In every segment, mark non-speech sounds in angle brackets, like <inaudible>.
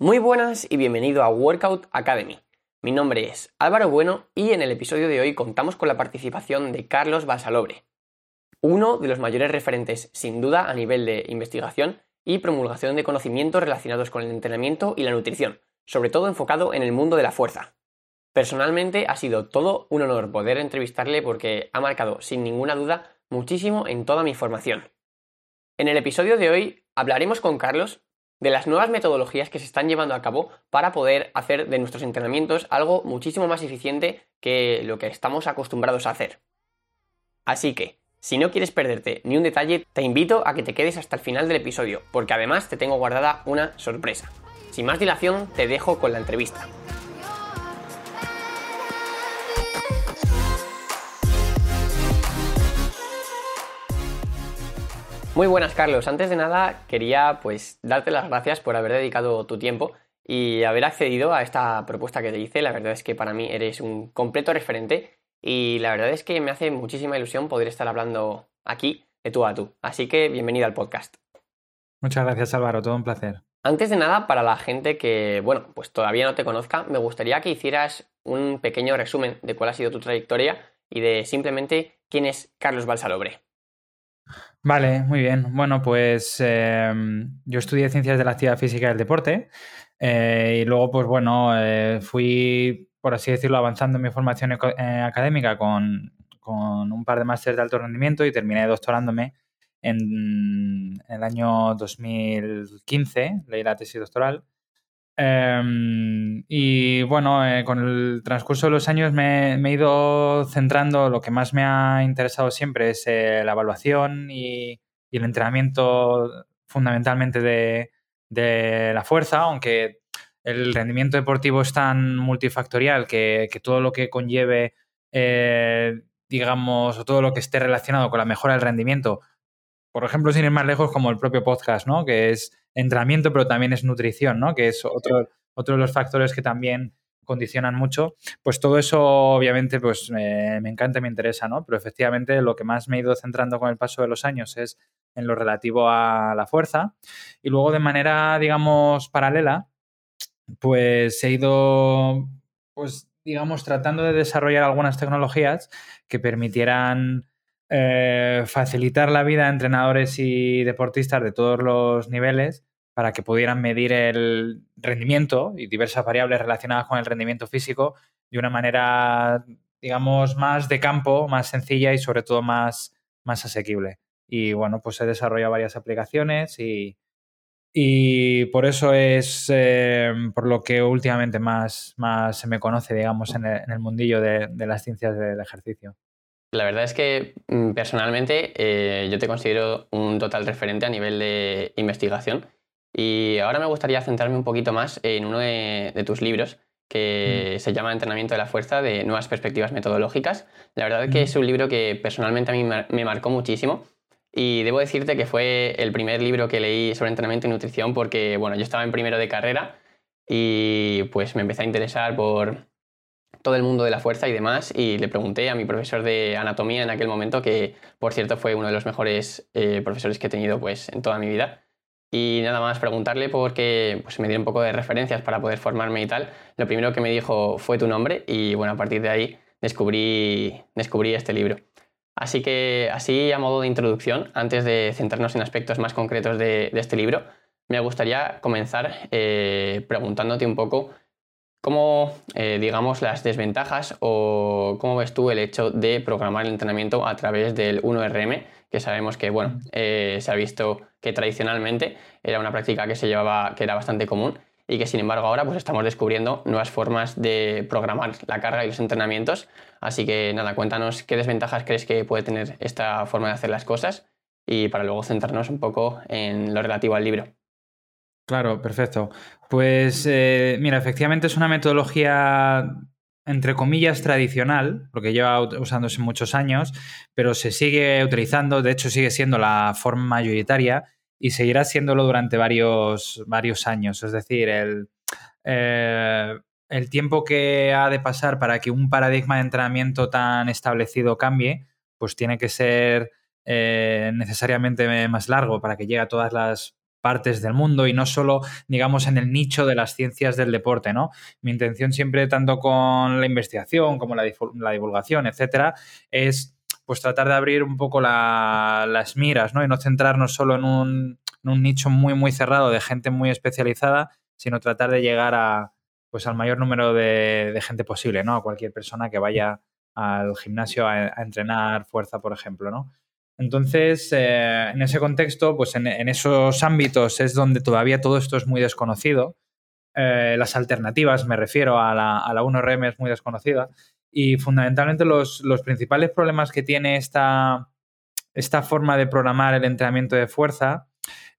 Muy buenas y bienvenido a Workout Academy. Mi nombre es Álvaro Bueno y en el episodio de hoy contamos con la participación de Carlos Basalobre, uno de los mayores referentes sin duda a nivel de investigación y promulgación de conocimientos relacionados con el entrenamiento y la nutrición, sobre todo enfocado en el mundo de la fuerza. Personalmente ha sido todo un honor poder entrevistarle porque ha marcado sin ninguna duda muchísimo en toda mi formación. En el episodio de hoy hablaremos con Carlos de las nuevas metodologías que se están llevando a cabo para poder hacer de nuestros entrenamientos algo muchísimo más eficiente que lo que estamos acostumbrados a hacer. Así que, si no quieres perderte ni un detalle, te invito a que te quedes hasta el final del episodio, porque además te tengo guardada una sorpresa. Sin más dilación, te dejo con la entrevista. Muy buenas, Carlos. Antes de nada, quería pues darte las gracias por haber dedicado tu tiempo y haber accedido a esta propuesta que te hice. La verdad es que para mí eres un completo referente y la verdad es que me hace muchísima ilusión poder estar hablando aquí de tú a tú. Así que bienvenido al podcast. Muchas gracias, Álvaro. Todo un placer. Antes de nada, para la gente que, bueno, pues todavía no te conozca, me gustaría que hicieras un pequeño resumen de cuál ha sido tu trayectoria y de simplemente quién es Carlos Balsalobre. Vale, muy bien. Bueno, pues em, yo estudié Ciencias de la Actividad Física y del Deporte eh, y luego, pues bueno, eh, fui, por así decirlo, avanzando en mi formación eh, académica con, un par de másteres de alto rendimiento y terminé doctorándome en, en el año 2015, leí la tesis doctoral. Em, y bueno, eh, con el transcurso de los años me, he ido centrando, lo que más me ha interesado siempre es eh, la evaluación y, el entrenamiento fundamentalmente de, la fuerza, aunque el rendimiento deportivo es tan multifactorial que, todo lo que conlleve, eh, digamos, o todo lo que esté relacionado con la mejora del rendimiento, por ejemplo, sin ir más lejos, como el propio podcast, ¿no? Que es entrenamiento, pero también es nutrición, ¿no? Que es otro, otro de los factores que también condicionan mucho, pues todo eso obviamente pues me encanta y me interesa, ¿no? Pero efectivamente lo que más me he ido centrando con el paso de los años es en lo relativo a la fuerza y luego de manera, digamos, paralela, pues he ido, pues digamos, tratando de desarrollar algunas tecnologías que permitieran eh, facilitar la vida a entrenadores y deportistas de todos los niveles para que pudieran medir el rendimiento y diversas variables relacionadas con el rendimiento físico de una manera, digamos, más de campo, más sencilla y sobre todo más, más asequible. Y bueno, pues he desarrollado varias aplicaciones y, y por eso es eh, por lo que últimamente más, más se me conoce, digamos, en el, mundillo de, de las ciencias del ejercicio. La verdad es que mm, personalmente eh, yo te considero un total referente a nivel de investigación y ahora me gustaría centrarme un poquito más en uno de, tus libros que mm. se llama Entrenamiento de la Fuerza de Nuevas Perspectivas Metodológicas. La verdad es que mm. es un libro que personalmente a mí me marcó muchísimo y debo decirte que fue el primer libro que leí sobre entrenamiento y nutrición porque, bueno, yo estaba en primero de carrera y pues me empecé a interesar por todo el mundo de la fuerza y demás, y le pregunté a mi profesor de anatomía en aquel momento, que por cierto fue uno de los mejores eh, profesores que he tenido pues, en toda mi vida, y nada más preguntarle porque pues, me dio un poco de referencias para poder formarme y tal. Lo primero que me dijo fue tu nombre y bueno, a partir de ahí descubrí, descubrí este libro. Así que así a modo de introducción, antes de centrarnos en aspectos más concretos de, este libro, me gustaría comenzar eh, preguntándote un poco ¿Cómo, eh, digamos, las desventajas o cómo ves tú el hecho de programar el entrenamiento a través del 1RM? Que sabemos que, bueno, eh, se ha visto que tradicionalmente era una práctica que se llevaba, que era bastante común y que sin embargo ahora pues estamos descubriendo nuevas formas de programar la carga y los entrenamientos. Así que nada, cuéntanos qué desventajas crees que puede tener esta forma de hacer las cosas y para luego centrarnos un poco en lo relativo al libro. Claro, perfecto. Pues eh, mira, efectivamente es una metodología entre comillas tradicional, porque lleva usándose muchos años, pero se sigue utilizando, de hecho sigue siendo la forma mayoritaria y seguirá siéndolo durante varios, varios años. Es decir, el, eh, el tiempo que ha de pasar para que un paradigma de entrenamiento tan establecido cambie, pues tiene que ser eh, necesariamente más largo para que llegue a todas las partes del mundo y no solo, digamos, en el nicho de las ciencias del deporte, ¿no? Mi intención siempre, tanto con la investigación como la, divulgación, etcétera, es pues tratar de abrir un poco las miras, ¿no? Y no centrarnos solo en un, nicho muy, muy cerrado de gente muy especializada, sino tratar de llegar a, pues al mayor número de, gente posible, ¿no? A cualquier persona que vaya al gimnasio a, entrenar fuerza, por ejemplo, ¿no? Entonces, eh, en ese contexto, pues en, esos ámbitos es donde todavía todo esto es muy desconocido. Eh, las alternativas, me refiero a la, a la 1RM, es muy desconocida. Y fundamentalmente los, principales problemas que tiene esta, esta, forma de programar el entrenamiento de fuerza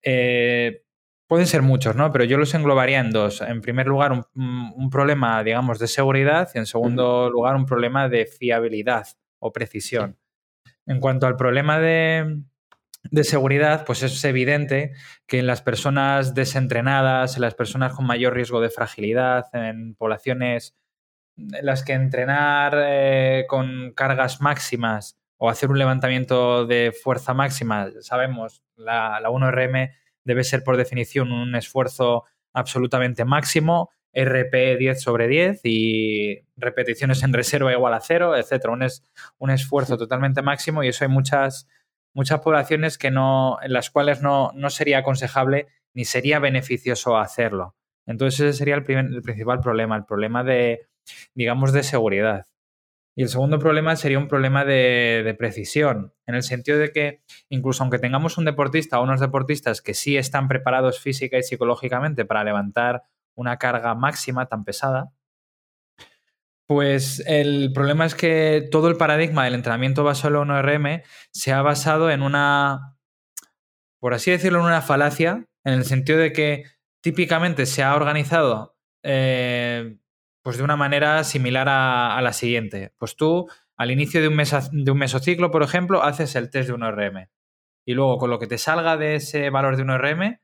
eh, pueden ser muchos, ¿no? Pero yo los englobaría en dos. En primer lugar, un, problema, digamos, de seguridad y en segundo lugar, un problema de fiabilidad o precisión. En cuanto al problema de, de seguridad, pues es evidente que en las personas desentrenadas, en las personas con mayor riesgo de fragilidad, en poblaciones en las que entrenar eh, con cargas máximas o hacer un levantamiento de fuerza máxima, sabemos, la, la 1RM debe ser por definición un esfuerzo absolutamente máximo, RP 10 sobre 10 y repeticiones en reserva igual a cero, etcétera. Un, es, un esfuerzo totalmente máximo y eso hay muchas, muchas poblaciones que no, en las cuales no, no sería aconsejable ni sería beneficioso hacerlo. Entonces ese sería el, el principal problema, el problema de, digamos, de seguridad. Y el segundo problema sería un problema de, precisión, en el sentido de que incluso aunque tengamos un deportista o unos deportistas que sí están preparados física y psicológicamente para levantar una carga máxima tan pesada, pues el problema es que todo el paradigma del entrenamiento basado en 1RM se ha basado en una, por así decirlo, en una falacia, en el sentido de que típicamente se ha organizado eh, pues de una manera similar a, la siguiente. Pues tú, al inicio de un, de un mesociclo, por ejemplo, haces el test de 1RM. Y luego, con lo que te salga de ese valor de 1RM,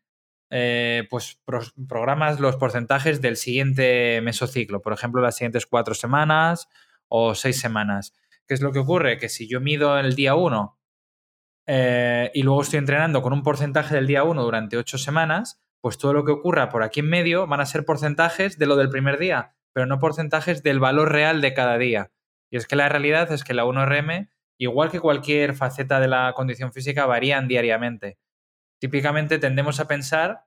eh, pues programas los porcentajes del siguiente mesociclo. Por ejemplo, las siguientes cuatro semanas o seis semanas. ¿Qué es lo que ocurre? Que si yo mido el día 1 eh, y luego estoy entrenando con un porcentaje del día 1 durante ocho semanas, pues todo lo que ocurra por aquí en medio van a ser porcentajes de lo del primer día pero no porcentajes del valor real de cada día. Y es que la realidad es que la 1RM, igual que cualquier faceta de la condición física, varían diariamente. Típicamente tendemos a pensar,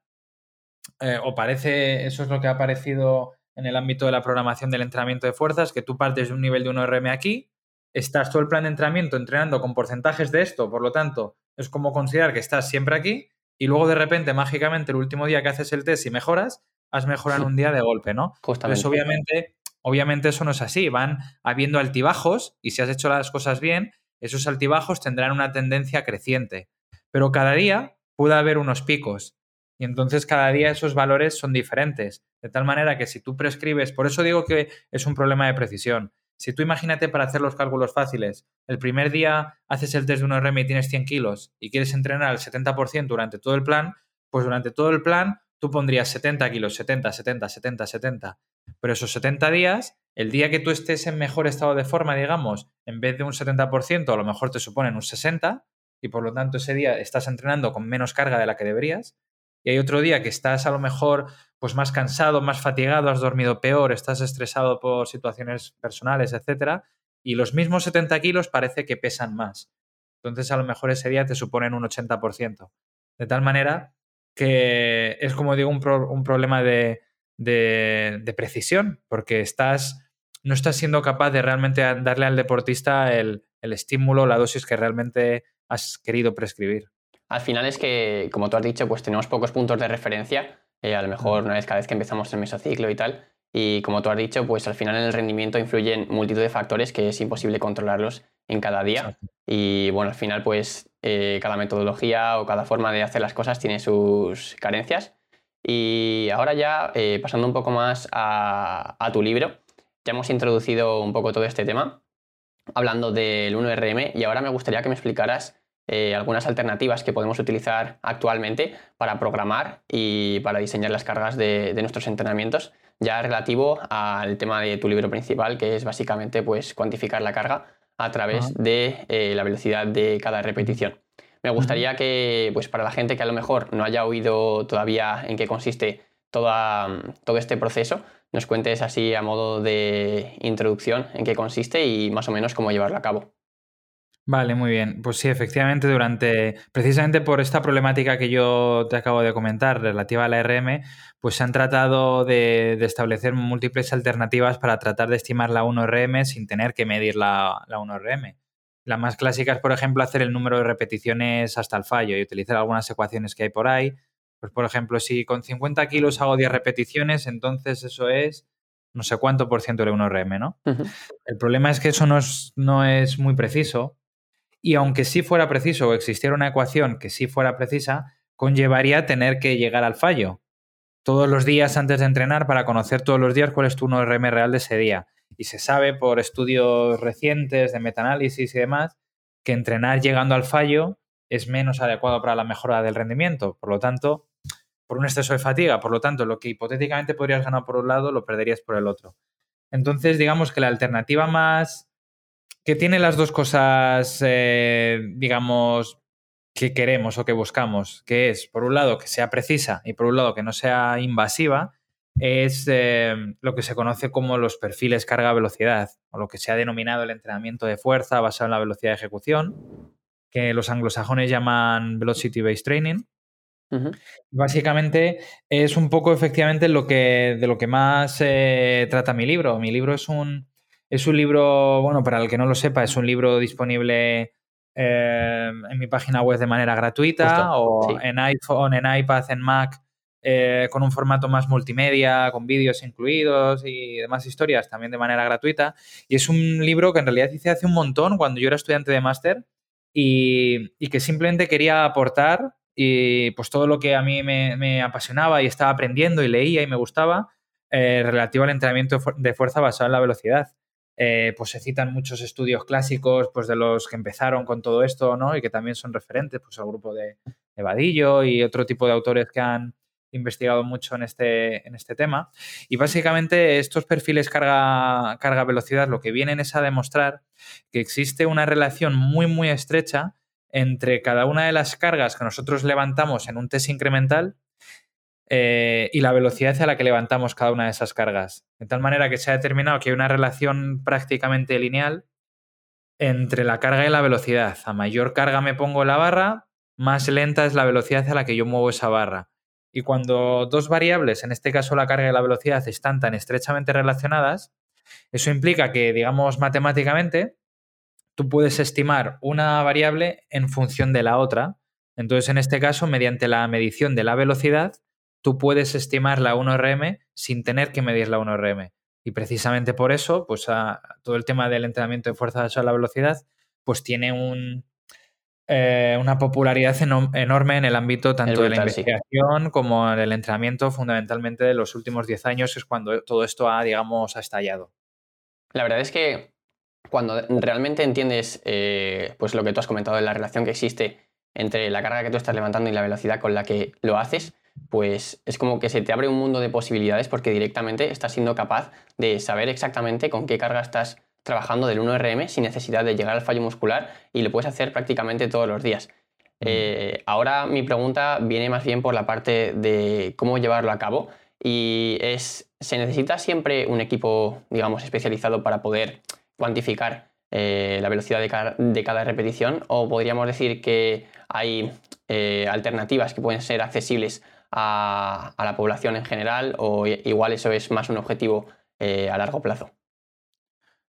eh, o parece, eso es lo que ha aparecido en el ámbito de la programación del entrenamiento de fuerzas, que tú partes de un nivel de 1RM aquí, estás todo el plan de entrenamiento entrenando con porcentajes de esto, por lo tanto, es como considerar que estás siempre aquí, y luego de repente, mágicamente, el último día que haces el test y mejoras, has mejorado un día de golpe, ¿no? Pues obviamente, obviamente eso no es así. Van habiendo altibajos y si has hecho las cosas bien, esos altibajos tendrán una tendencia creciente. Pero cada día puede haber unos picos y entonces cada día esos valores son diferentes. De tal manera que si tú prescribes, por eso digo que es un problema de precisión. Si tú imagínate para hacer los cálculos fáciles, el primer día haces el test de un RM y tienes 100 kilos y quieres entrenar al 70% durante todo el plan, pues durante todo el plan tú pondrías 70 kilos, 70, 70, 70, 70. Pero esos 70 días, el día que tú estés en mejor estado de forma, digamos, en vez de un 70%, a lo mejor te suponen un 60%, y por lo tanto ese día estás entrenando con menos carga de la que deberías. Y hay otro día que estás a lo mejor pues más cansado, más fatigado, has dormido peor, estás estresado por situaciones personales, etcétera, y los mismos 70 kilos parece que pesan más. Entonces a lo mejor ese día te suponen un 80%. De tal manera que es, como digo, un, problema de, precisión, porque estás, no estás siendo capaz de realmente darle al deportista el, estímulo, la dosis que realmente has querido prescribir. Al final es que, como tú has dicho, pues tenemos pocos puntos de referencia, eh, a lo mejor una vez cada vez que empezamos el mesociclo y tal, y como tú has dicho, pues al final en el rendimiento influyen multitud de factores que es imposible controlarlos en cada día. Y bueno, al final pues eh, cada metodología o cada forma de hacer las cosas tiene sus carencias. Y ahora ya, eh, pasando un poco más a, tu libro, ya hemos introducido un poco todo este tema, hablando del 1RM, y ahora me gustaría que me explicaras eh, algunas alternativas que podemos utilizar actualmente para programar y para diseñar las cargas de, nuestros entrenamientos, ya relativo al tema de tu libro principal, que es básicamente pues, cuantificar la carga a través de eh, la velocidad de cada repetición. Me gustaría que, pues para la gente que a lo mejor no haya oído todavía en qué consiste todo este proceso, nos cuentes así a modo de introducción en qué consiste y más o menos cómo llevarlo a cabo. Vale, muy bien. Pues sí, efectivamente, durante, precisamente por esta problemática que yo te acabo de comentar relativa a la RM, pues se han tratado de, establecer múltiples alternativas para tratar de estimar la 1RM sin tener que medir la, la 1RM. La más clásica es, por ejemplo, hacer el número de repeticiones hasta el fallo y utilizar algunas ecuaciones que hay por ahí. Pues, por ejemplo, si con 50 kilos hago 10 repeticiones, entonces eso es no sé cuánto por ciento de 1RM, ¿no? El problema es que eso no es, no es muy preciso y aunque sí fuera preciso o existiera una ecuación que sí fuera precisa, conllevaría tener que llegar al fallo todos los días antes de entrenar para conocer todos los días cuál es tu 1RM real de ese día y se sabe por estudios recientes de metaanálisis y demás que entrenar llegando al fallo es menos adecuado para la mejora del rendimiento. Por lo tanto, por un exceso de fatiga, por lo tanto, lo que hipotéticamente podrías ganar por un lado, lo perderías por el otro. Entonces, digamos que la alternativa más que tiene las dos cosas, eh, digamos, que queremos o que buscamos, que es, por un lado, que sea precisa y por un lado, que no sea invasiva, es eh, lo que se conoce como los perfiles carga-velocidad, o lo que se ha denominado el entrenamiento de fuerza basado en la velocidad de ejecución, que los anglosajones llaman Velocity-Based Training. Básicamente es un poco efectivamente lo que, de lo que más eh, trata mi libro. Mi libro es un, es un libro, bueno, para el que no lo sepa, es un libro disponible eh, en mi página web de manera gratuita o en iPhone, en iPad, en Mac eh, con un formato más multimedia, con vídeos incluidos y demás historias también de manera gratuita. Y es un libro que en realidad hice hace un montón cuando yo era estudiante de máster y, que simplemente quería aportar y pues todo lo que a mí me, apasionaba y estaba aprendiendo y leía y me gustaba eh, relativo al entrenamiento de fuerza basado en la velocidad. Eh, pues se citan muchos estudios clásicos pues de los que empezaron con todo esto, ¿no? Y que también son referentes, pues al grupo de, de Vadillo y otro tipo de autores que han, investigado mucho en este, en este tema. Y básicamente estos perfiles carga-velocidad lo que vienen es a demostrar que existe una relación muy, muy estrecha entre cada una de las cargas que nosotros levantamos en un test incremental eh, y la velocidad a la que levantamos cada una de esas cargas. De tal manera que se ha determinado que hay una relación prácticamente lineal entre la carga y la velocidad. A mayor carga me pongo la barra, más lenta es la velocidad a la que yo muevo esa barra. Y cuando dos variables, en este caso la carga y la velocidad, están tan estrechamente relacionadas, eso implica que, digamos, matemáticamente, tú puedes estimar una variable en función de la otra. Entonces, en este caso, mediante la medición de la velocidad, tú puedes estimar la 1RM sin tener que medir la 1RM. Y precisamente por eso, pues todo el tema del entrenamiento de fuerza a la velocidad, pues tiene un, eh, una popularidad enorme en el ámbito tanto de la investigación como en el entrenamiento, fundamentalmente de los últimos 10 años, es cuando todo esto ha, digamos, ha estallado. La verdad es que cuando realmente entiendes eh, pues lo que tú has comentado de la relación que existe entre la carga que tú estás levantando y la velocidad con la que lo haces, pues es como que se te abre un mundo de posibilidades porque directamente estás siendo capaz de saber exactamente con qué carga estás trabajando del 1RM sin necesidad de llegar al fallo muscular y lo puedes hacer prácticamente todos los días. Eh, ahora mi pregunta viene más bien por la parte de cómo llevarlo a cabo y es, ¿se necesita siempre un equipo, digamos, especializado para poder cuantificar eh, la velocidad de cada, repetición o podríamos decir que hay eh, alternativas que pueden ser accesibles a, la población en general o igual eso es más un objetivo a largo plazo?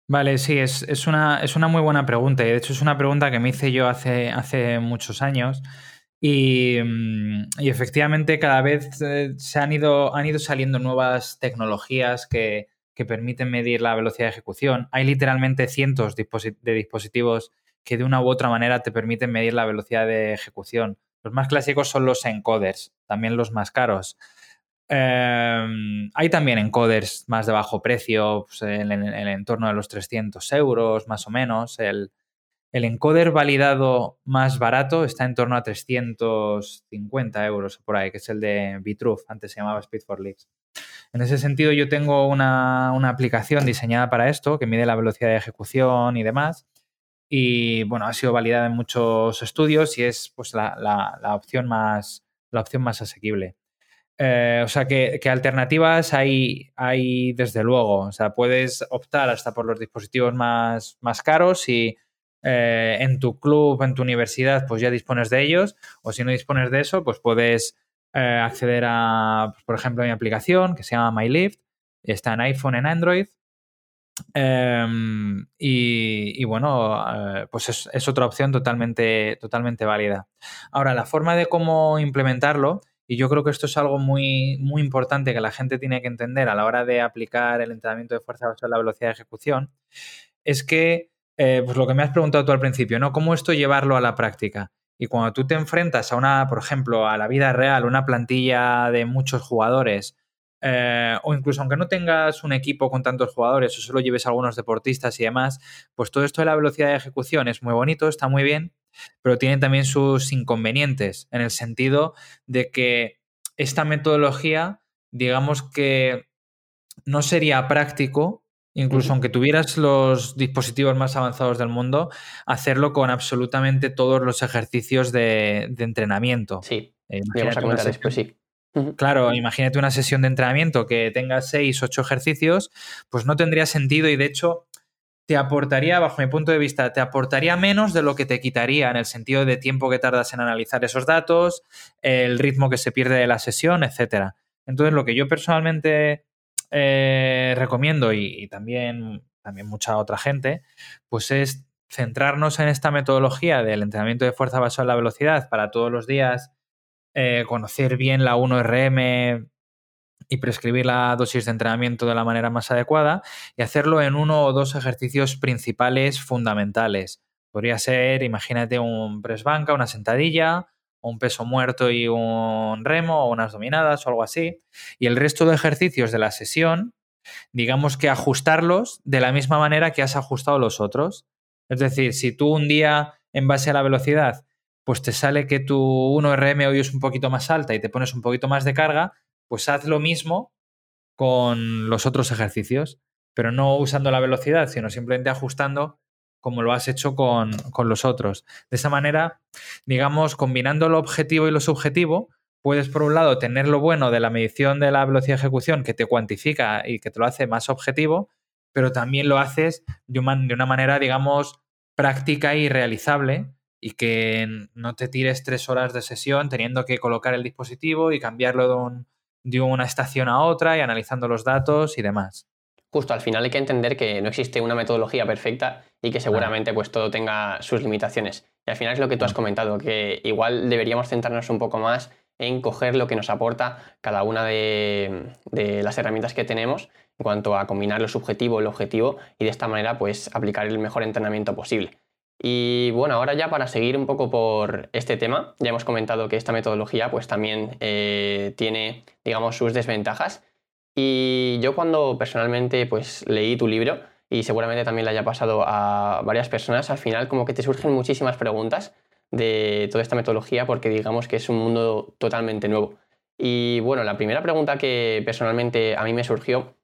Vale, sí, es, una, es, una, muy buena pregunta. Y de hecho, es una pregunta que me hice yo hace, hace muchos años. Y, mm, efectivamente, cada vez eh, se han ido, han ido saliendo nuevas tecnologías que, permiten medir la velocidad de ejecución. Hay literalmente cientos de dispositivos que de una u otra manera te permiten medir la velocidad de ejecución. Los más clásicos son los encoders, también los más caros. Em, hay también encoders más de bajo precio, pues, en, el entorno de los 300 euros más o menos. El, encoder validado más barato está en torno a 350 euros por ahí, que es el de Bitruth, antes se llamaba Speed for Leaks. En ese sentido, yo tengo una, una, aplicación diseñada para esto, que mide la velocidad de ejecución y demás. y bueno, ha sido validada en muchos estudios y es pues la, opción, más, la opción más asequible. Eh, o sea que, alternativas hay, hay, desde luego. O sea, puedes optar hasta por los dispositivos más, más caros y eh, en tu club, en tu universidad, pues ya dispones de ellos. O si no dispones de eso, pues puedes eh, acceder a, pues, por ejemplo, mi aplicación que se llama MyLift. Está en iPhone, en Android. Em, y, bueno, eh, pues es, otra opción totalmente, totalmente válida. Ahora, la forma de cómo implementarlo, y yo creo que esto es algo muy, muy importante que la gente tiene que entender a la hora de aplicar el entrenamiento de fuerza basada en la velocidad de ejecución, es que, eh, pues lo que me has preguntado tú al principio, ¿no? ¿Cómo esto llevarlo a la práctica? Y cuando tú te enfrentas a una, por ejemplo, a la vida real, una plantilla de muchos jugadores, eh, o incluso aunque no tengas un equipo con tantos jugadores o solo lleves algunos deportistas y demás, pues todo esto de la velocidad de ejecución es muy bonito, está muy bien, pero tiene también sus inconvenientes en el sentido de que esta metodología, digamos que no sería práctico, incluso aunque tuvieras los dispositivos más avanzados del mundo, hacerlo con absolutamente todos los ejercicios de, entrenamiento. Sí, eh, vamos a comentar después, sí. Claro, imagínate una sesión de entrenamiento que tenga seis, ocho ejercicios, pues no tendría sentido y de hecho te aportaría, bajo mi punto de vista, te aportaría menos de lo que te quitaría en el sentido de tiempo que tardas en analizar esos datos, el ritmo que se pierde de la sesión, etc. Entonces, lo que yo personalmente eh, recomiendo y, también, también mucha otra gente, pues es centrarnos en esta metodología del entrenamiento de fuerza basada en la velocidad para todos los días eh, conocer bien la 1RM y prescribir la dosis de entrenamiento de la manera más adecuada y hacerlo en uno o dos ejercicios principales fundamentales. Podría ser, imagínate, un press banca, una sentadilla, un peso muerto y un remo o unas dominadas o algo así. Y el resto de ejercicios de la sesión, digamos que ajustarlos de la misma manera que has ajustado los otros. Es decir, si tú un día, en base a la velocidad, pues te sale que tu 1RM hoy es un poquito más alta y te pones un poquito más de carga, pues haz lo mismo con los otros ejercicios, pero no usando la velocidad, sino simplemente ajustando como lo has hecho con, los otros. De esa manera, digamos, combinando lo objetivo y lo subjetivo, puedes por un lado tener lo bueno de la medición de la velocidad de ejecución que te cuantifica y que te lo hace más objetivo, pero también lo haces de una manera, digamos, práctica y realizable y que no te tires tres horas de sesión teniendo que colocar el dispositivo y cambiarlo de, una estación a otra y analizando los datos y demás. Justo, al final hay que entender que no existe una metodología perfecta y que seguramente pues todo tenga sus limitaciones. Y al final es lo que tú has comentado, que igual deberíamos centrarnos un poco más en coger lo que nos aporta cada una de, de, las herramientas que tenemos en cuanto a combinar lo subjetivo y lo objetivo y de esta manera pues aplicar el mejor entrenamiento posible. Y bueno, ahora ya para seguir un poco por este tema, ya hemos comentado que esta metodología pues también eh, tiene, digamos, sus desventajas. Y yo cuando personalmente pues leí tu libro, y seguramente también le haya pasado a varias personas, al final como que te surgen muchísimas preguntas de toda esta metodología porque digamos que es un mundo totalmente nuevo. Y bueno, la primera pregunta que personalmente a mí me surgió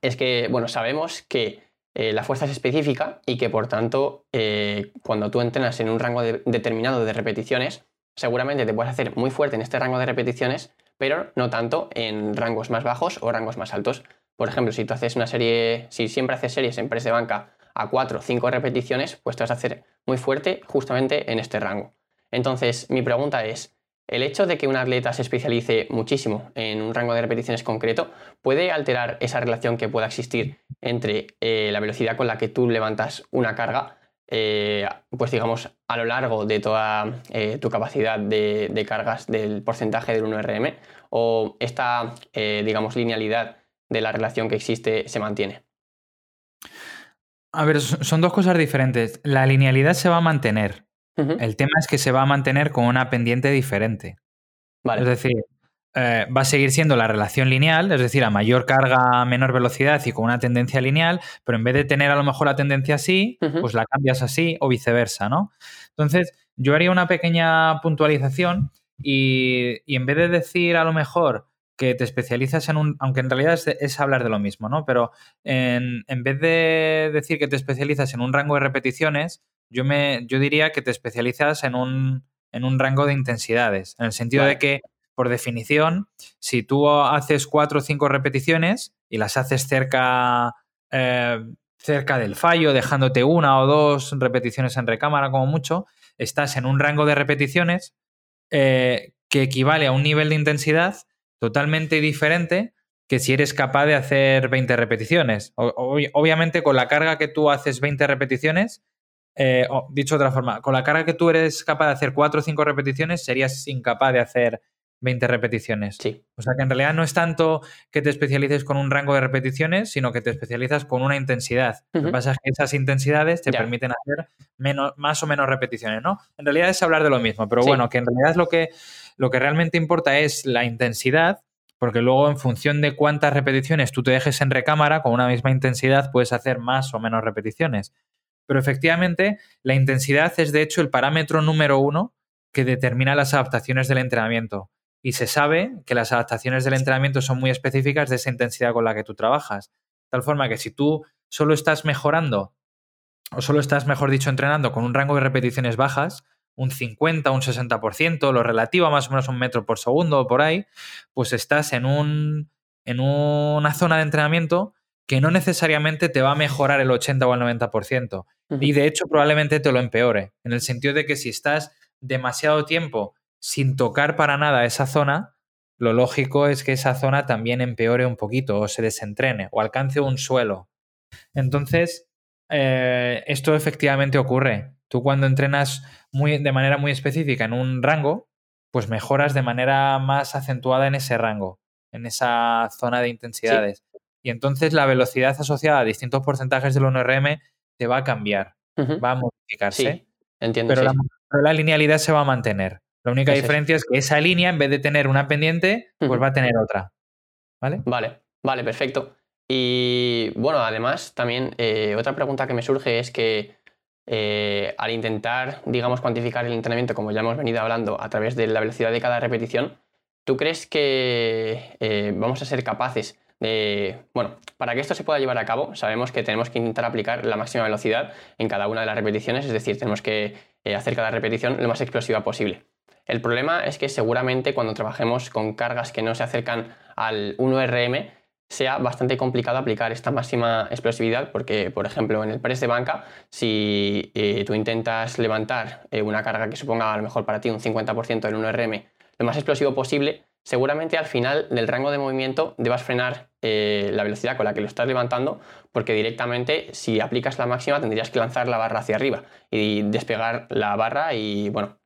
es que, bueno, sabemos que eh, la fuerza es específica y que por tanto eh, cuando tú entrenas en un rango determinado de repeticiones, seguramente te puedes hacer muy fuerte en este rango de repeticiones, pero no tanto en rangos más bajos o rangos más altos. Por ejemplo, si tú haces una serie, si siempre haces series en press de banca a 4 o 5 repeticiones, pues te vas a hacer muy fuerte justamente en este rango. Entonces, mi pregunta es, el hecho de que un atleta se especialice muchísimo en un rango de repeticiones concreto puede alterar esa relación que pueda existir entre eh, la velocidad con la que tú levantas una carga, eh, pues digamos, a lo largo de toda eh, tu capacidad de, de, cargas del porcentaje del 1RM, o esta, digamos, linealidad de la relación que existe se mantiene. A ver, son dos cosas diferentes. La linealidad se va a mantener, el tema es que se va a mantener con una pendiente diferente. Es decir, eh, va a seguir siendo la relación lineal, es decir, a mayor carga, menor velocidad y con una tendencia lineal, pero en vez de tener a lo mejor la tendencia así, pues la cambias así o viceversa, ¿no? Entonces, yo haría una pequeña puntualización y, en vez de decir a lo mejor que te especializas en un, aunque en realidad es, hablar de lo mismo, ¿no? Pero en, en, vez de decir que te especializas en un rango de repeticiones, yo, me, yo diría que te especializas en un, en un rango de intensidades, en el sentido de que, por definición, si tú haces cuatro o cinco repeticiones y las haces cerca, eh, cerca del fallo, dejándote una o dos repeticiones en recámara como mucho, estás en un rango de repeticiones eh, que equivale a un nivel de intensidad totalmente diferente que si eres capaz de hacer 20 repeticiones. obviamente con la carga que tú haces 20 repeticiones, eh, dicho de otra forma, con la carga que tú eres capaz de hacer 4 o 5 repeticiones, serías incapaz de hacer 20 repeticiones. Sí. O sea que en realidad no es tanto que te especialices con un rango de repeticiones, sino que te especializas con una intensidad. Lo que pasa es que esas intensidades te permiten hacer menos, más o menos repeticiones, ¿no? En realidad es hablar de lo mismo, pero bueno, que en realidad lo que, lo que realmente importa es la intensidad porque luego en función de cuántas repeticiones tú te dejes en recámara, con una misma intensidad puedes hacer más o menos repeticiones. Pero efectivamente, la intensidad es de hecho el parámetro número uno que determina las adaptaciones del entrenamiento. Y se sabe que las adaptaciones del entrenamiento son muy específicas de esa intensidad con la que tú trabajas. De tal forma que si tú solo estás mejorando, o solo estás, mejor dicho, entrenando con un rango de repeticiones bajas, un 50, un 60%, lo relativo a más o menos un metro por segundo o por ahí, pues estás en, un, en una zona de entrenamiento que no necesariamente te va a mejorar el 80 o el 90%. Y de hecho probablemente te lo empeore, en el sentido de que si estás demasiado tiempo sin tocar para nada esa zona, lo lógico es que esa zona también empeore un poquito o se desentrene o alcance un suelo. Entonces, eh, esto efectivamente ocurre. Tú cuando entrenas muy, de manera muy específica en un rango, pues mejoras de manera más acentuada en ese rango, en esa zona de intensidades. Y entonces la velocidad asociada a distintos porcentajes del 1RM te va a cambiar, va a modificarse. entiendo. Pero, la, linealidad se va a mantener. La única diferencia es que esa línea, en vez de tener una pendiente, pues va a tener otra. ¿Vale? Vale, vale, perfecto. Y bueno, además, también eh, otra pregunta que me surge es que eh, al intentar, digamos, cuantificar el entrenamiento, como ya hemos venido hablando, a través de la velocidad de cada repetición, ¿tú crees que eh, vamos a ser capaces de... Bueno, para que esto se pueda llevar a cabo, sabemos que tenemos que intentar aplicar la máxima velocidad en cada una de las repeticiones, es decir, tenemos que hacer cada repetición lo más explosiva posible. El problema es que seguramente cuando trabajemos con cargas que no se acercan al 1RM, sea bastante complicado aplicar esta máxima explosividad porque, por ejemplo, en el press de banca, si eh, tú intentas levantar eh, una carga que suponga a lo mejor para ti un 50% del 1RM lo más explosivo posible, seguramente al final del rango de movimiento debas frenar eh, la velocidad con la que lo estás levantando porque directamente si aplicas la máxima tendrías que lanzar la barra hacia arriba y despegar la barra y bueno,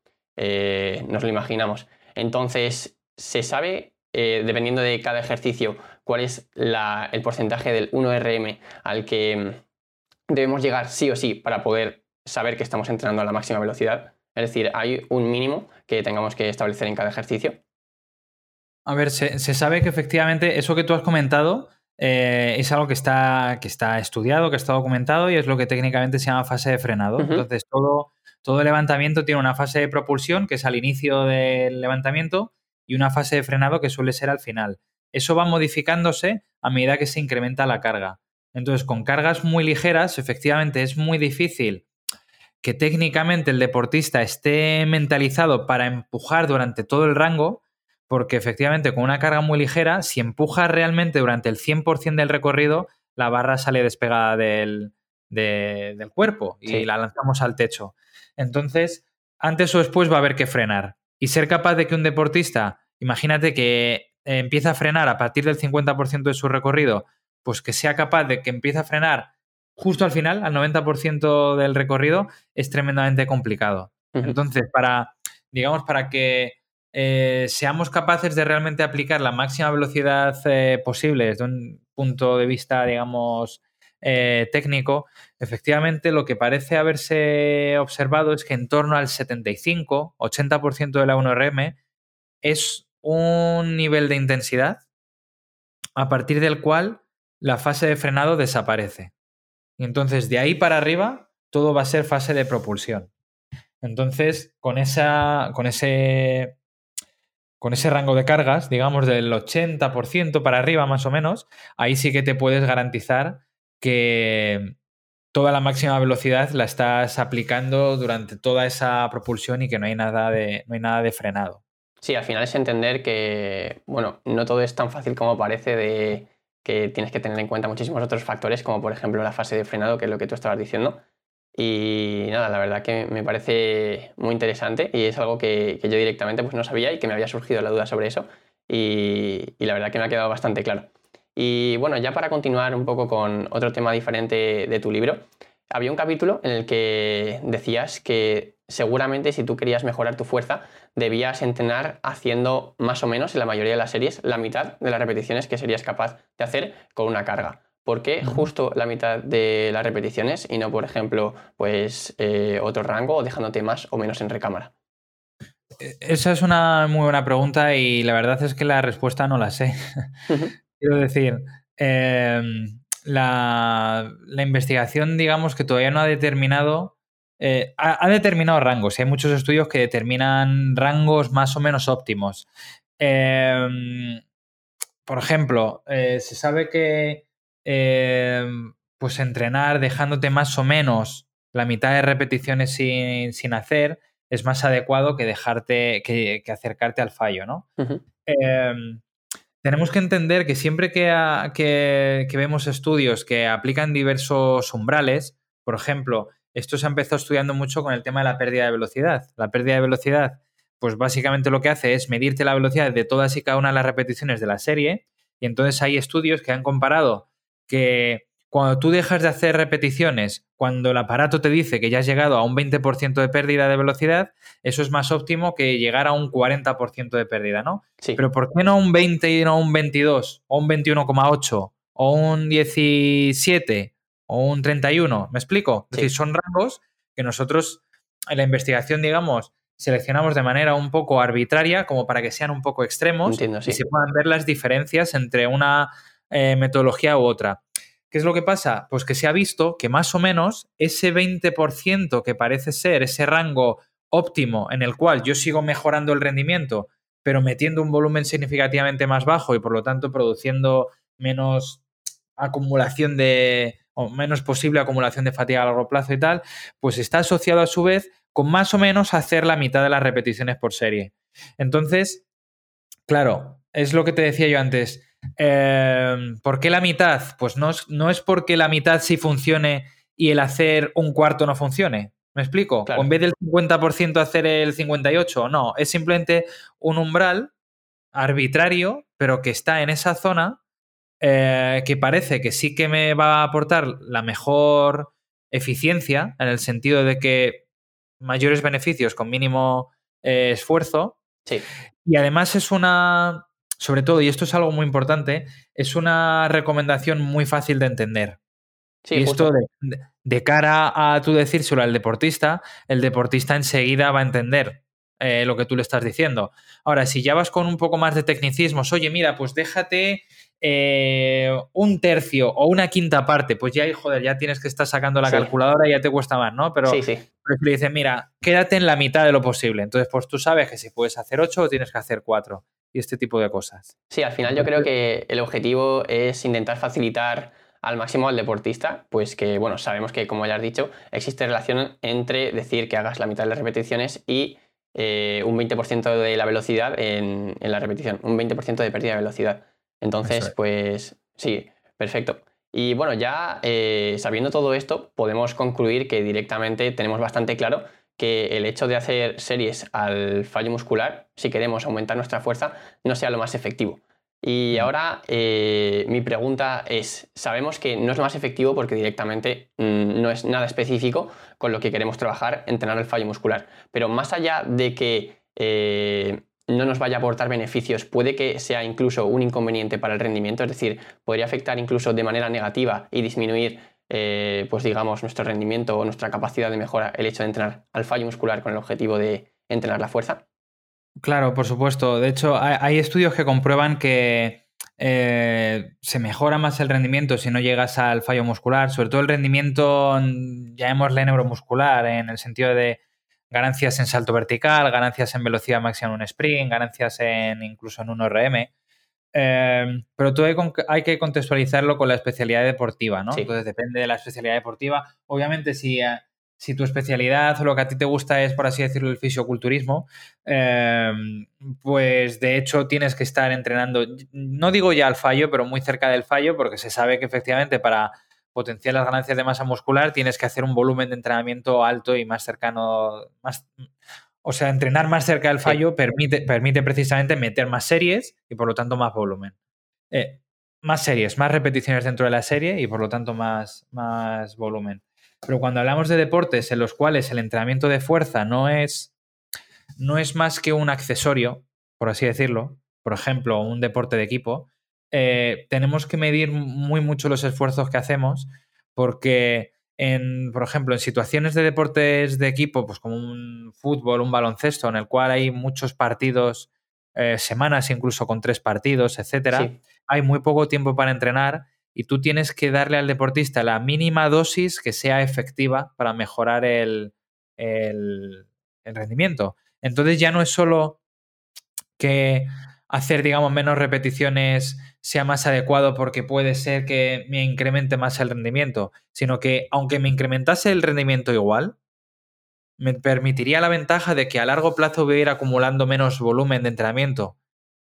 nos lo imaginamos. Entonces, se sabe, dependiendo de cada ejercicio, cuál es el porcentaje del 1RM al que mm, debemos llegar sí o sí para poder saber que estamos entrenando a la máxima velocidad. Es decir, hay un mínimo que tengamos que establecer en cada ejercicio. A ver, se, sabe que efectivamente eso que tú has comentado eh, es algo que está, que está estudiado, que está documentado y es lo que técnicamente se llama fase de frenado. Entonces, todo, todo levantamiento tiene una fase de propulsión, que es al inicio del levantamiento, y una fase de frenado que suele ser al final. Eso va modificándose a medida que se incrementa la carga. Entonces, con cargas muy ligeras, efectivamente es muy difícil que técnicamente el deportista esté mentalizado para empujar durante todo el rango, porque efectivamente con una carga muy ligera, si empuja realmente durante el 100% del recorrido, la barra sale despegada del, del cuerpo y la lanzamos al techo. Entonces, antes o después va a haber que frenar. Y ser capaz de que un deportista, imagínate que eh, empieza a frenar a partir del 50% de su recorrido, pues que sea capaz de que empiece a frenar justo al final, al 90% del recorrido, es tremendamente complicado. Entonces, para, digamos, para que eh, seamos capaces de realmente aplicar la máxima velocidad eh, posible desde un punto de vista, digamos, técnico, efectivamente lo que parece haberse observado es que en torno al 75-80% de la 1RM es un nivel de intensidad a partir del cual la fase de frenado desaparece. Y entonces de ahí para arriba todo va a ser fase de propulsión. Entonces, con, esa, con, ese, con ese rango de cargas, digamos del 80% para arriba más o menos, ahí sí que te puedes garantizar que, toda la máxima velocidad la estás aplicando durante toda esa propulsión y que no hay nada de, no hay nada de frenado. Sí, al final es entender que, bueno, no todo es tan fácil como parece de que tienes que tener en cuenta muchísimos otros factores, como por ejemplo la fase de frenado, que es lo que tú estabas diciendo. Y nada, la verdad que me parece muy interesante y es algo que, yo directamente pues no sabía y que me había surgido la duda sobre eso y, y la verdad que me ha quedado bastante claro. Y bueno, ya para continuar un poco con otro tema diferente de tu libro, había un capítulo en el que decías que seguramente si tú querías mejorar tu fuerza, debías entrenar haciendo más o menos en la mayoría de las series la mitad de las repeticiones que serías capaz de hacer con una carga. ¿Por qué justo la mitad de las repeticiones y no, por ejemplo, pues eh, otro rango o dejándote más o menos en recámara? E, esa es una muy buena pregunta y la verdad es que la respuesta no la sé. <laughs> Quiero decir, em, la, investigación, digamos, que todavía no ha determinado, eh, ha, determinado rangos. Hay muchos estudios que determinan rangos más o menos óptimos. Em, por ejemplo, eh, se sabe que Em, pues entrenar dejándote más o menos la mitad de repeticiones sin, hacer es más adecuado que dejarte, que, acercarte al fallo, ¿no? Em, tenemos que entender que siempre que, que, vemos estudios que aplican diversos umbrales, por ejemplo, esto se ha empezado estudiando mucho con el tema de la pérdida de velocidad. La pérdida de velocidad, pues básicamente lo que hace es medirte la velocidad de todas y cada una de las repeticiones de la serie, y entonces hay estudios que han comparado que cuando tú dejas de hacer repeticiones, cuando el aparato te dice que ya has llegado a un 20% de pérdida de velocidad, eso es más óptimo que llegar a un 40% de pérdida, ¿no? Sí. Pero ¿por qué no un 20 y no un 22? ¿O un 21,8? ¿O un 17? ¿O un 31? ¿Me explico? Es decir, son rangos que nosotros en la investigación, digamos, seleccionamos de manera un poco arbitraria, como para que sean un poco extremos y se puedan ver las diferencias entre una eh, metodología u otra. ¿Qué es lo que pasa? Pues que se ha visto que más o menos ese 20% que parece ser ese rango óptimo en el cual yo sigo mejorando el rendimiento, pero metiendo un volumen significativamente más bajo y por lo tanto produciendo menos acumulación de o menos posible acumulación de fatiga a largo plazo y tal, pues está asociado a su vez con más o menos hacer la mitad de las repeticiones por serie. Entonces, claro, es lo que te decía yo antes. Em, ¿Por qué la mitad? Pues no es, no es porque la mitad sí funcione y el hacer un cuarto no funcione. ¿Me explico? O en vez del 50% hacer el 58%, no, es simplemente un umbral arbitrario, pero que está en esa zona eh, que parece que sí que me va a aportar la mejor eficiencia, en el sentido de que mayores beneficios con mínimo eh, esfuerzo. Sí. Y además es una sobre todo, y esto es algo muy importante, es una recomendación muy fácil de entender. Sí, y esto de, cara a tú decírselo al deportista, el deportista enseguida va a entender eh, lo que tú le estás diciendo. Ahora, si ya vas con un poco más de tecnicismos, oye, mira, pues déjate eh, un tercio o una quinta parte, pues ya, joder, ya tienes que estar sacando la calculadora y ya te cuesta más, ¿no? Pero, sí, sí. le dices, mira, quédate en la mitad de lo posible. Entonces, pues tú sabes que si puedes hacer ocho o tienes que hacer cuatro y este tipo de cosas. Sí, al final yo creo que el objetivo es intentar facilitar al máximo al deportista, pues que, bueno, sabemos que, como ya has dicho, existe relación entre decir que hagas la mitad de las repeticiones y eh, un 20% de la velocidad en, la repetición, un 20% de pérdida de velocidad. Entonces, pues sí, perfecto. Y bueno, ya eh, sabiendo todo esto, podemos concluir que directamente tenemos bastante claro que el hecho de hacer series al fallo muscular, si queremos aumentar nuestra fuerza, no sea lo más efectivo. Y ahora eh, mi pregunta es, sabemos que no es lo más efectivo porque directamente mm, no es nada específico con lo que queremos trabajar, entrenar el fallo muscular, pero más allá de que eh, no nos vaya a aportar beneficios, puede que sea incluso un inconveniente para el rendimiento, es decir, podría afectar incluso de manera negativa y disminuir eh, pues digamos, nuestro rendimiento o nuestra capacidad de mejora el hecho de entrenar al fallo muscular con el objetivo de entrenar la fuerza? Claro, por supuesto. De hecho, hay, estudios que comprueban que eh, se mejora más el rendimiento si no llegas al fallo muscular, sobre todo el rendimiento, llamémosle neuromuscular, en el sentido de ganancias en salto vertical, ganancias en velocidad máxima en un sprint, ganancias en incluso en un RM. Em, pero todo hay que contextualizarlo con la especialidad deportiva, ¿no? Entonces depende de la especialidad deportiva. Obviamente, si, eh, si, tu especialidad o lo que a ti te gusta es, por así decirlo, el fisioculturismo, em, pues de hecho tienes que estar entrenando, no digo ya al fallo, pero muy cerca del fallo, porque se sabe que efectivamente para potenciar las ganancias de masa muscular tienes que hacer un volumen de entrenamiento alto y más cercano, más, o sea, entrenar más cerca del fallo permite, permite precisamente meter más series y por lo tanto más volumen. Eh, más series, más repeticiones dentro de la serie y por lo tanto más, más volumen. Pero cuando hablamos de deportes en los cuales el entrenamiento de fuerza no es, no es más que un accesorio, por así decirlo, por ejemplo, un deporte de equipo, eh, tenemos que medir muy mucho los esfuerzos que hacemos porque en, por ejemplo, en situaciones de deportes de equipo, pues como un fútbol, un baloncesto, en el cual hay muchos partidos, eh, semanas incluso con tres partidos, etcétera, hay muy poco tiempo para entrenar y tú tienes que darle al deportista la mínima dosis que sea efectiva para mejorar el, el rendimiento. Entonces ya no es solo que hacer, digamos, menos repeticiones sea más adecuado porque puede ser que me incremente más el rendimiento, sino que aunque me incrementase el rendimiento igual, me permitiría la ventaja de que a largo plazo voy a ir acumulando menos volumen de entrenamiento.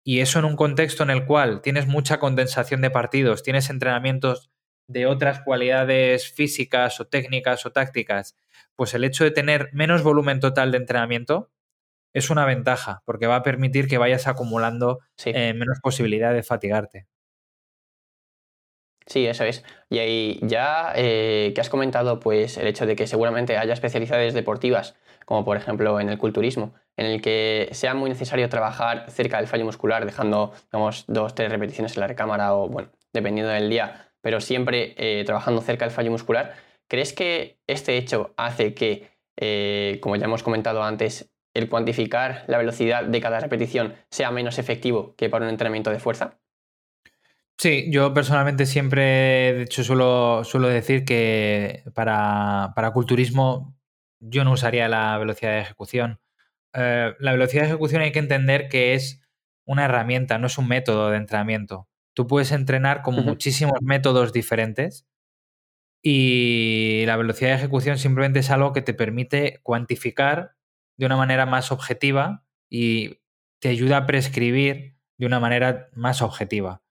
Y eso en un contexto en el cual tienes mucha condensación de partidos, tienes entrenamientos de otras cualidades físicas o técnicas o tácticas, pues el hecho de tener menos volumen total de entrenamiento es una ventaja, porque va a permitir que vayas acumulando eh, menos posibilidad de fatigarte. Sí, eso es. Y ahí ya eh, que has comentado, pues el hecho de que seguramente haya especialidades deportivas, como por ejemplo en el culturismo, en el que sea muy necesario trabajar cerca del fallo muscular, dejando, digamos, dos, tres repeticiones en la recámara o, bueno, dependiendo del día, pero siempre eh, trabajando cerca del fallo muscular, ¿crees que este hecho hace que, como ya hemos comentado antes, el cuantificar la velocidad de cada repetición sea menos efectivo que para un entrenamiento de fuerza? Sí, yo personalmente siempre, de hecho, suelo, suelo decir que para, culturismo yo no usaría la velocidad de ejecución. Eh, la velocidad de ejecución hay que entender que es una herramienta, no es un método de entrenamiento. Tú puedes entrenar con muchísimos métodos diferentes y la velocidad de ejecución simplemente es algo que te permite cuantificar de una manera más objetiva y te ayuda a prescribir de una manera más objetiva.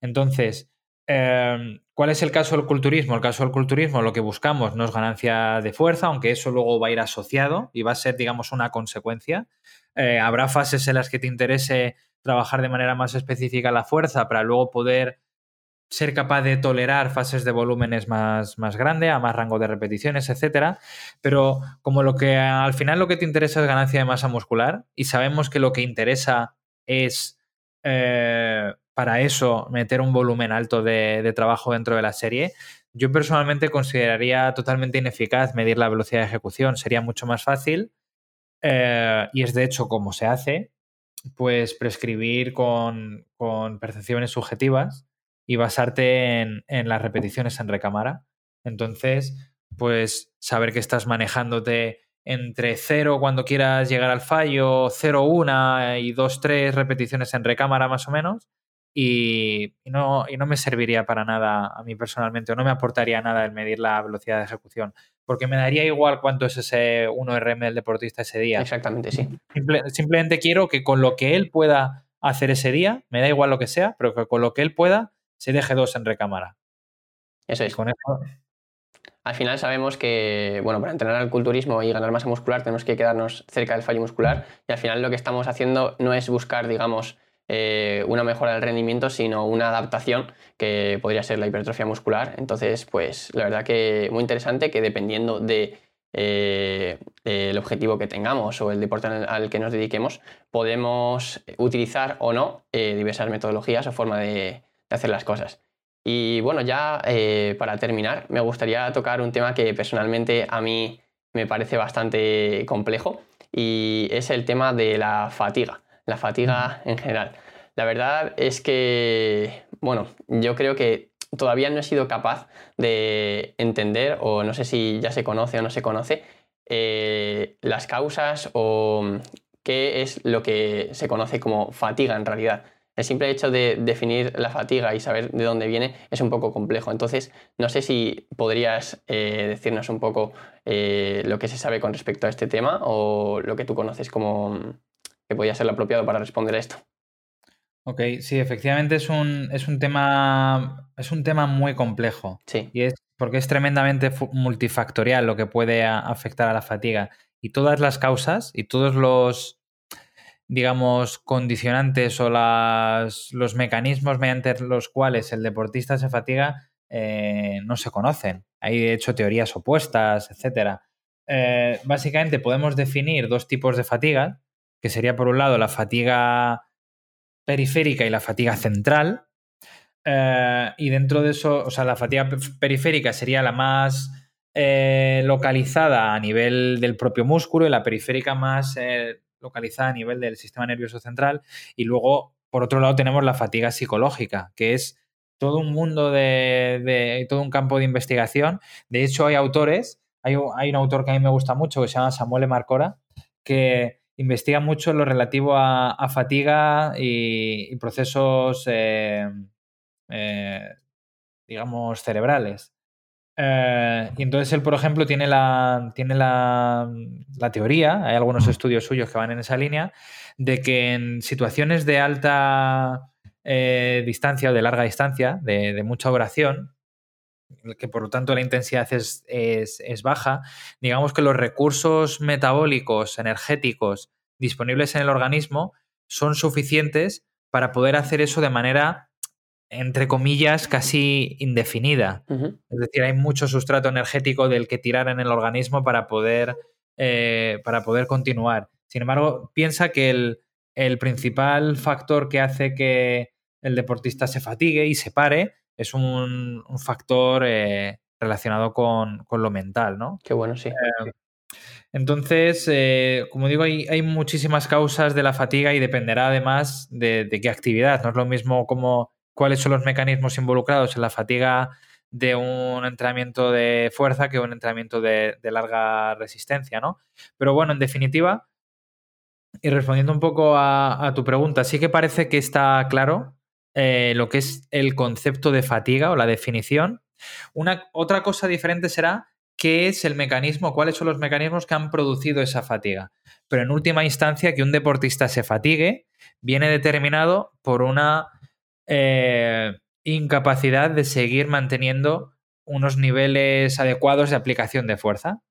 Entonces, em, ¿cuál es el caso del culturismo? El caso del culturismo lo que buscamos no es ganancia de fuerza, aunque eso luego va a ir asociado y va a ser, digamos, una consecuencia. Eh, habrá fases en las que te interese trabajar de manera más específica la fuerza para luego poder ser capaz de tolerar fases de volúmenes más, más grandes, a más rango de repeticiones, etcétera. Pero como lo que al final lo que te interesa es ganancia de masa muscular y sabemos que lo que interesa es eh, para eso meter un volumen alto de, trabajo dentro de la serie, yo personalmente consideraría totalmente ineficaz medir la velocidad de ejecución. Sería mucho más fácil eh, y es de hecho como se hace, pues prescribir con, con percepciones subjetivas y basarte en, las repeticiones en recámara. Entonces, pues saber que estás manejándote entre 0 cuando quieras llegar al fallo, 0, 1 y 2, 3 repeticiones en recámara más o menos. Y, no, y no me serviría para nada a mí personalmente, o no me aportaría nada el medir la velocidad de ejecución, porque me daría igual cuánto es ese 1RM del deportista ese día. Exactamente, sí. simplemente quiero que con lo que él pueda hacer ese día, me da igual lo que sea, pero que con lo que él pueda, se deje dos en recámara. Eso es. Con eso... Al final sabemos que, bueno, para entrenar al culturismo y ganar masa muscular tenemos que quedarnos cerca del fallo muscular y al final lo que estamos haciendo no es buscar, digamos, eh, una mejora del rendimiento, sino una adaptación que podría ser la hipertrofia muscular. Entonces, pues la verdad que muy interesante que dependiendo de eh, el objetivo que tengamos o el deporte al, que nos dediquemos, podemos utilizar o no eh, diversas metodologías o forma de, de hacer las cosas. Y bueno, ya eh, para terminar, me gustaría tocar un tema que personalmente a mí me parece bastante complejo y es el tema de la fatiga, la fatiga en general. La verdad es que, bueno, yo creo que todavía no he sido capaz de entender, o no sé si ya se conoce o no se conoce, eh, las causas o qué es lo que se conoce como fatiga en realidad. El simple hecho de definir la fatiga y saber de dónde viene es un poco complejo. Entonces, no sé si podrías eh, decirnos un poco eh, lo que se sabe con respecto a este tema o lo que tú conoces como que podría ser lo apropiado para responder a esto. Ok, sí, efectivamente es un, es un tema. Es un tema muy complejo. Sí. Y es porque es tremendamente multifactorial lo que puede afectar a la fatiga. Y todas las causas y todos los digamos, condicionantes o las, los mecanismos mediante los cuales el deportista se fatiga eh, no se conocen. Hay, de hecho, teorías opuestas, etc. Eh, básicamente podemos definir dos tipos de fatiga, que sería, por un lado, la fatiga periférica y la fatiga central. Eh, y dentro de eso, o sea, la fatiga periférica sería la más localizada a nivel del propio músculo y la periférica más localizada a nivel del sistema nervioso central. Y luego, por otro lado, tenemos la fatiga psicológica, que es todo un mundo de, todo un campo de investigación. De hecho, hay autores, hay, hay, un autor que a mí me gusta mucho que se llama Samuel Marcora, que investiga mucho lo relativo a, fatiga y, procesos, eh, eh, digamos, cerebrales. Eh, y entonces él, por ejemplo, tiene, la, tiene la, teoría, hay algunos estudios suyos que van en esa línea, de que en situaciones de alta eh, distancia o de larga distancia, de, mucha oración, que por lo tanto la intensidad es, es, baja, digamos que los recursos metabólicos, energéticos disponibles en el organismo son suficientes para poder hacer eso de manera entre comillas, casi indefinida. Es decir, hay mucho sustrato energético del que tirar en el organismo para poder, eh, para poder continuar. Sin embargo, piensa que el, principal factor que hace que el deportista se fatigue y se pare es un, factor eh, relacionado con, lo mental, ¿no? Qué bueno, sí. Eh, entonces, como digo, hay, hay, muchísimas causas de la fatiga y dependerá además de, de, qué actividad. No es lo mismo como cuáles son los mecanismos involucrados en la fatiga de un entrenamiento de fuerza que un entrenamiento de, larga resistencia, ¿no? Pero bueno, en definitiva, y respondiendo un poco a, tu pregunta, sí que parece que está claro eh, lo que es el concepto de fatiga o la definición. Una, otra cosa diferente será qué es el mecanismo, cuáles son los mecanismos que han producido esa fatiga. Pero en última instancia, que un deportista se fatigue viene determinado por una eh, incapacidad de seguir manteniendo unos niveles adecuados de aplicación de fuerza.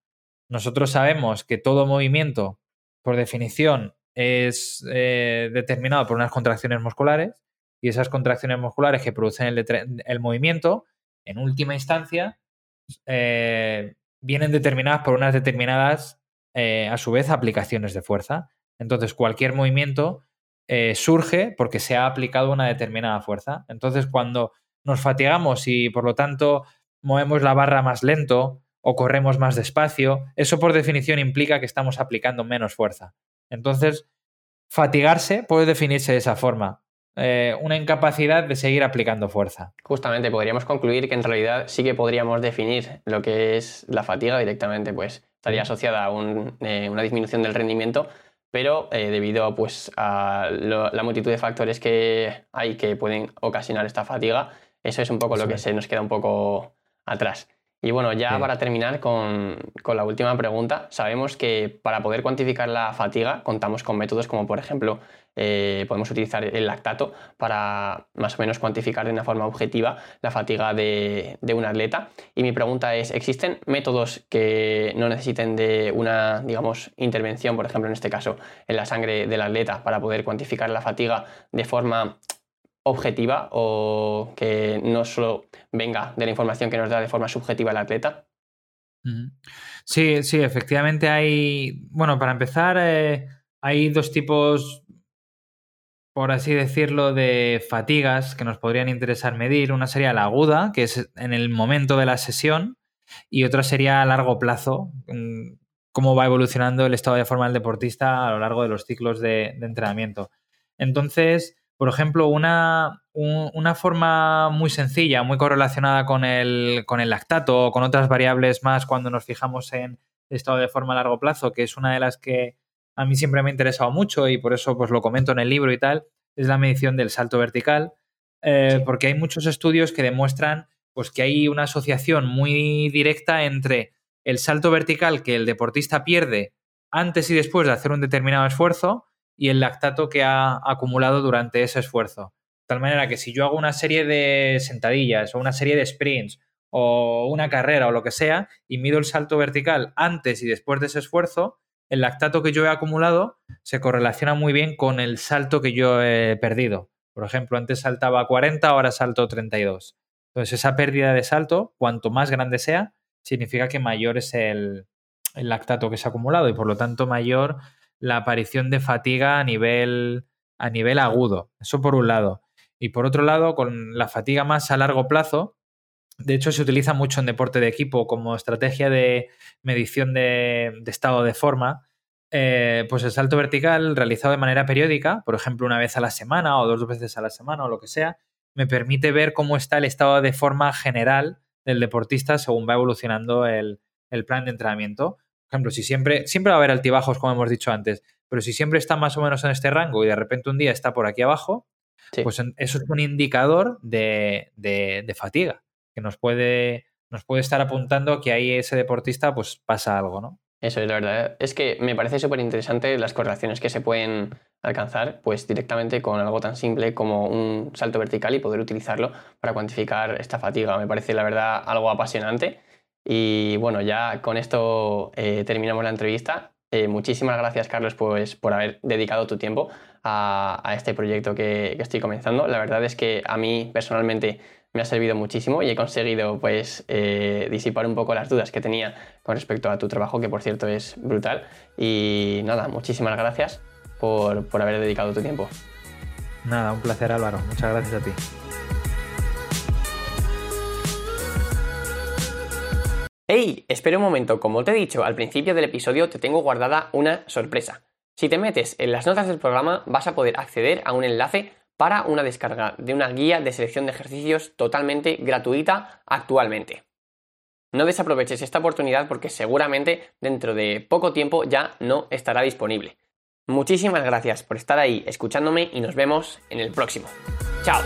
Nosotros sabemos que todo movimiento, por definición, es eh, determinado por unas contracciones musculares y esas contracciones musculares que producen el, movimiento, en última instancia, eh, vienen determinadas por unas determinadas, a su vez, aplicaciones de fuerza. Entonces, cualquier movimiento eh, surge porque se ha aplicado una determinada fuerza. Entonces, cuando nos fatigamos y por lo tanto movemos la barra más lento o corremos más despacio, eso por definición implica que estamos aplicando menos fuerza. Entonces, fatigarse puede definirse de esa forma. Eh, una incapacidad de seguir aplicando fuerza. Justamente, podríamos concluir que en realidad sí que podríamos definir lo que es la fatiga directamente, pues estaría asociada a eh, una disminución del rendimiento, pero eh, debido pues, a la multitud de factores que hay que pueden ocasionar esta fatiga, eso es un poco lo que se nos queda un poco atrás. Y bueno, ya para terminar con, la última pregunta, sabemos que para poder cuantificar la fatiga contamos con métodos como por ejemplo eh, podemos utilizar el lactato para más o menos cuantificar de una forma objetiva la fatiga de, un atleta. Y mi pregunta es, ¿existen métodos que no necesiten de una, digamos, intervención, por ejemplo, en este caso, en la sangre del atleta para poder cuantificar la fatiga de forma objetiva o que no solo venga de la información que nos da de forma subjetiva el atleta? Sí, sí, efectivamente hay, bueno, para empezar, eh, hay dos tipos, por así decirlo, de fatigas que nos podrían interesar medir. Una sería la aguda, que es en el momento de la sesión, y otra sería a largo plazo, cómo va evolucionando el estado de forma del deportista a lo largo de los ciclos de entrenamiento. Entonces, por ejemplo, una, una forma muy sencilla, muy correlacionada con el, con el lactato o con otras variables más cuando nos fijamos en estado de forma a largo plazo, que es una de las que a mí siempre me ha interesado mucho y por eso pues lo comento en el libro y tal, es la medición del salto vertical, eh, porque hay muchos estudios que demuestran pues, que hay una asociación muy directa entre el salto vertical que el deportista pierde antes y después de hacer un determinado esfuerzo y el lactato que ha acumulado durante ese esfuerzo. De tal manera que si yo hago una serie de sentadillas o una serie de sprints o una carrera o lo que sea y mido el salto vertical antes y después de ese esfuerzo, el lactato que yo he acumulado se correlaciona muy bien con el salto que yo he perdido. Por ejemplo, antes saltaba 40, ahora salto 32. Entonces, esa pérdida de salto, cuanto más grande sea, significa que mayor es el, lactato que se ha acumulado y por lo tanto mayor la aparición de fatiga a nivel, a nivel agudo. Eso por un lado. Y por otro lado, con la fatiga más a largo plazo, de hecho se utiliza mucho en deporte de equipo como estrategia de medición de, estado de forma. Eh, pues el salto vertical realizado de manera periódica, por ejemplo una vez a la semana o dos veces a la semana o lo que sea, me permite ver cómo está el estado de forma general del deportista según va evolucionando el, plan de entrenamiento. Por ejemplo, si siempre, siempre va a haber altibajos, como hemos dicho antes, pero si siempre está más o menos en este rango y de repente un día está por aquí abajo, pues eso es un indicador de, fatiga, que nos puede, nos puede estar apuntando que ahí ese deportista pues pasa algo, ¿no? Eso es la verdad. Es que me parece súper interesante las correlaciones que se pueden alcanzar pues directamente con algo tan simple como un salto vertical y poder utilizarlo para cuantificar esta fatiga. Me parece la verdad algo apasionante. Y bueno, ya con esto eh, terminamos la entrevista. Eh, muchísimas gracias, Carlos, pues, por haber dedicado tu tiempo a, este proyecto que, estoy comenzando. La verdad es que a mí personalmente me ha servido muchísimo y he conseguido pues, eh, disipar un poco las dudas que tenía con respecto a tu trabajo, que por cierto es brutal. Y nada, muchísimas gracias por, por haber dedicado tu tiempo. Nada, un placer Álvaro. Muchas gracias a ti. ¡Hey! Espera un momento, como te he dicho al principio del episodio, te tengo guardada una sorpresa. Si te metes en las notas del programa, vas a poder acceder a un enlace para una descarga de una guía de selección de ejercicios totalmente gratuita actualmente. No desaproveches esta oportunidad porque seguramente dentro de poco tiempo ya no estará disponible. Muchísimas gracias por estar ahí escuchándome y nos vemos en el próximo. ¡Chao!